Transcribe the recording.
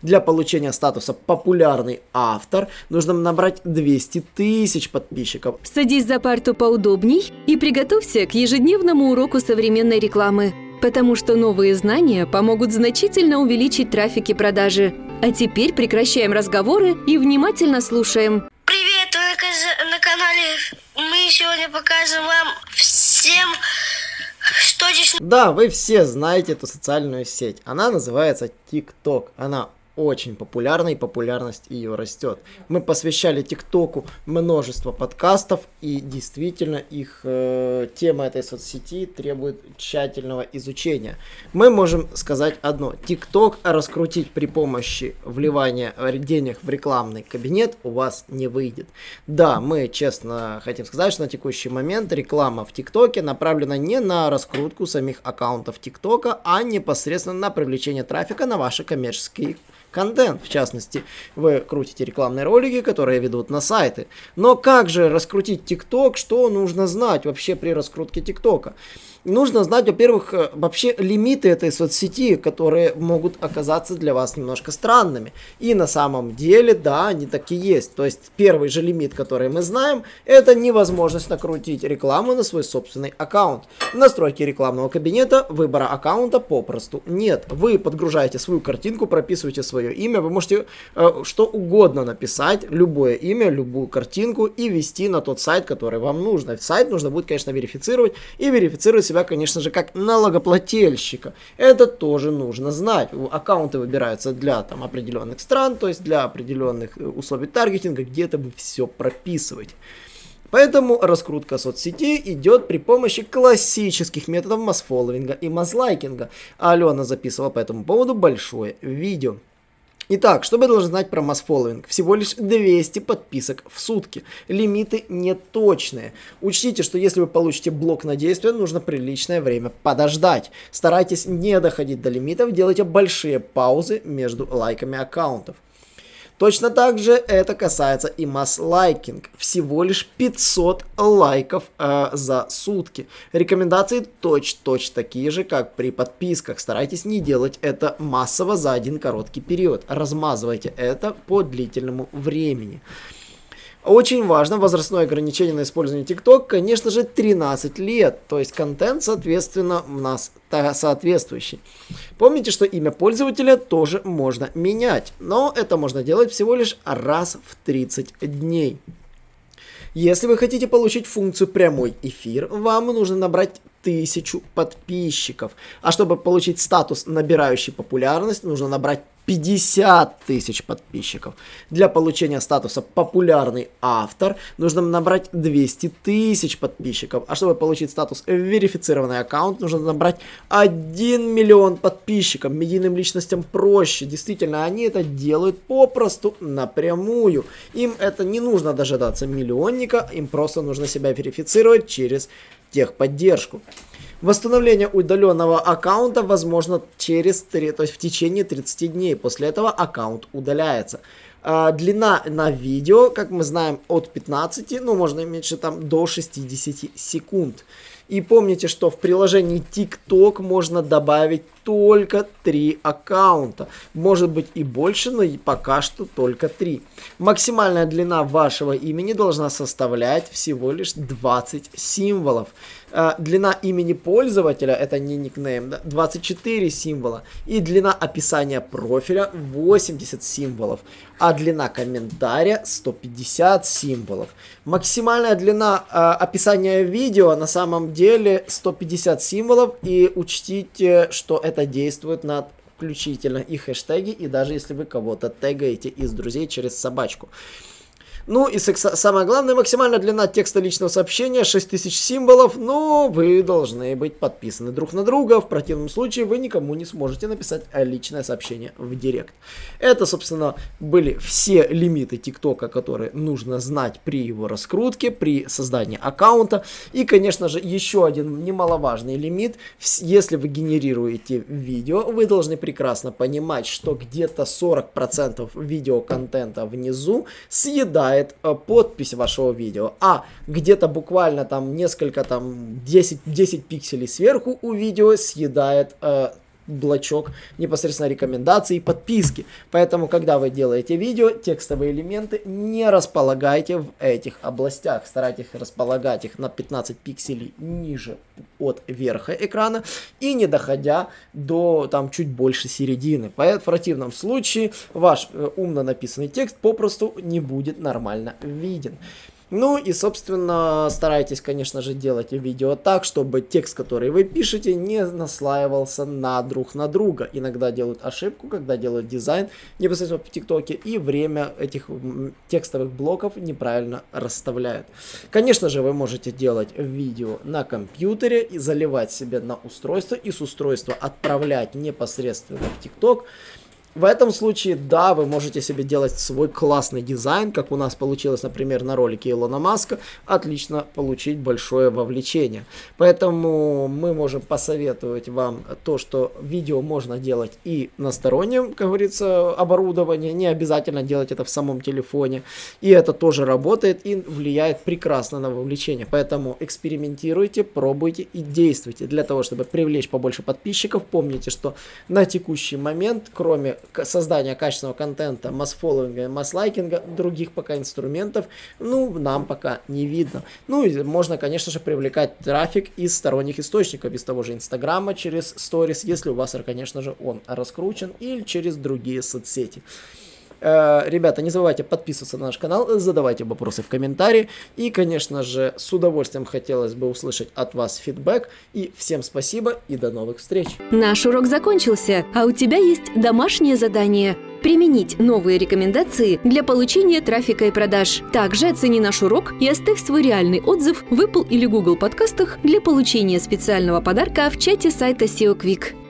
Для получения статуса «популярный автор» нужно набрать 200 тысяч подписчиков. Садись за парту поудобней и приготовься к ежедневному уроку современной рекламы, потому что новые знания помогут значительно увеличить трафик и продажи. А теперь прекращаем разговоры и внимательно слушаем. Привет, вы на канале. Мы сегодня покажем вам всем, что здесь... Да, вы все знаете эту социальную сеть. Она называется TikTok. Она очень популярна и популярность ее растет. Мы посвящали ТикТоку множество подкастов и действительно их э, тема этой соцсети требует тщательного изучения. Мы можем сказать одно. ТикТок раскрутить при помощи вливания денег в рекламный кабинет у вас не выйдет. Да, мы честно хотим сказать, что на текущий момент реклама в ТикТоке направлена не на раскрутку самих аккаунтов ТикТока, а непосредственно на привлечение трафика на ваши коммерческие контент. В частности, вы крутите рекламные ролики, которые ведут на сайты. Но как же раскрутить ТикТок? Что нужно знать вообще при раскрутке ТикТока? Нужно знать, во-первых, э, вообще лимиты этой соцсети, которые могут оказаться для вас немножко странными. И на самом деле, да, они такие есть. То есть первый же лимит, который мы знаем, это невозможность накрутить рекламу на свой собственный аккаунт. Настройки рекламного кабинета выбора аккаунта попросту нет. Вы подгружаете свою картинку, прописываете свое имя, вы можете э, что угодно написать, любое имя, любую картинку и ввести на тот сайт, который вам нужно. Сайт нужно будет, конечно, верифицировать и верифицировать себя, конечно же, как налогоплательщика. Это тоже нужно знать. Аккаунты выбираются для там, определенных стран, то есть для определенных э, условий таргетинга, где-то вы все прописываете. Поэтому раскрутка соцсетей идет при помощи классических методов масс-фолловинга и масс-лайкинга. Алена записывала по этому поводу большое видео. Итак, что вы должны знать про масс фолловинг? Всего лишь 200 подписок в сутки. Лимиты не точные. Учтите, что если вы получите блок на действие, нужно приличное время подождать. Старайтесь не доходить до лимитов, делайте большие паузы между лайками аккаунтов. Точно так же это касается и масс-лайкинг. Всего лишь 500 лайков э, за сутки. Рекомендации точь-точь такие же, как при подписках. Старайтесь не делать это массово за один короткий период. Размазывайте это по длительному времени. Очень важно, возрастное ограничение на использование TikTok, конечно же, 13 лет. То есть контент, соответственно, у нас соответствующий. Помните, что имя пользователя тоже можно менять. Но это можно делать всего лишь раз в 30 дней. Если вы хотите получить функцию прямой эфир, вам нужно набрать тысячу подписчиков. А чтобы получить статус набирающий популярность, нужно набрать 50 тысяч подписчиков. Для получения статуса популярный автор нужно набрать 200 тысяч подписчиков. А чтобы получить статус верифицированный аккаунт, нужно набрать 1 миллион подписчиков. Медийным личностям проще. Действительно, они это делают попросту напрямую. Им это не нужно дожидаться миллионника, им просто нужно себя верифицировать через техподдержку. Восстановление удаленного аккаунта возможно через 3, то есть в течение 30 дней. После этого аккаунт удаляется. А, длина на видео, как мы знаем, от 15, ну можно меньше там до 60 секунд. И помните, что в приложении TikTok можно добавить только 3 аккаунта. Может быть и больше, но пока что только 3. Максимальная длина вашего имени должна составлять всего лишь 20 символов. Э, длина имени пользователя, это не никнейм, да, 24 символа. И длина описания профиля 80 символов. А длина комментария 150 символов. Максимальная длина э, описания видео на самом деле 150 символов. И учтите, что это действует на включительно и хэштеги, и даже если вы кого-то тегаете из друзей через собачку. Ну и самое главное, максимальная длина текста личного сообщения 6000 символов, но вы должны быть подписаны друг на друга, в противном случае вы никому не сможете написать личное сообщение в директ. Это, собственно, были все лимиты ТикТока, которые нужно знать при его раскрутке, при создании аккаунта. И, конечно же, еще один немаловажный лимит. Если вы генерируете видео, вы должны прекрасно понимать, что где-то 40% видеоконтента внизу съедает съедает э, подпись вашего видео, а где-то буквально там несколько там 10, 10 пикселей сверху у видео съедает э, блочок непосредственно рекомендаций и подписки. Поэтому, когда вы делаете видео, текстовые элементы не располагайте в этих областях. Старайтесь располагать их на 15 пикселей ниже от верха экрана и не доходя до там чуть больше середины. В противном случае ваш э, умно написанный текст попросту не будет нормально виден. Ну и, собственно, старайтесь, конечно же, делать видео так, чтобы текст, который вы пишете, не наслаивался на друг на друга. Иногда делают ошибку, когда делают дизайн непосредственно в ТикТоке, и время этих текстовых блоков неправильно расставляют. Конечно же, вы можете делать видео на компьютере и заливать себе на устройство, и с устройства отправлять непосредственно в ТикТок. В этом случае, да, вы можете себе делать свой классный дизайн, как у нас получилось, например, на ролике Илона Маска, отлично получить большое вовлечение. Поэтому мы можем посоветовать вам то, что видео можно делать и на стороннем, как говорится, оборудовании, не обязательно делать это в самом телефоне. И это тоже работает и влияет прекрасно на вовлечение. Поэтому экспериментируйте, пробуйте и действуйте для того, чтобы привлечь побольше подписчиков. Помните, что на текущий момент, кроме создания качественного контента, масс-фолловинга, масс-лайкинга, других пока инструментов, ну, нам пока не видно. Ну, и можно, конечно же, привлекать трафик из сторонних источников, из того же Инстаграма, через сторис, если у вас, конечно же, он раскручен, или через другие соцсети. Э, ребята, не забывайте подписываться на наш канал, задавайте вопросы в комментарии. И, конечно же, с удовольствием хотелось бы услышать от вас фидбэк. И всем спасибо и до новых встреч. Наш урок закончился, а у тебя есть домашнее задание применить новые рекомендации для получения трафика и продаж. Также оцени наш урок и оставь свой реальный отзыв в Apple или Google подкастах для получения специального подарка в чате сайта SEO Quick.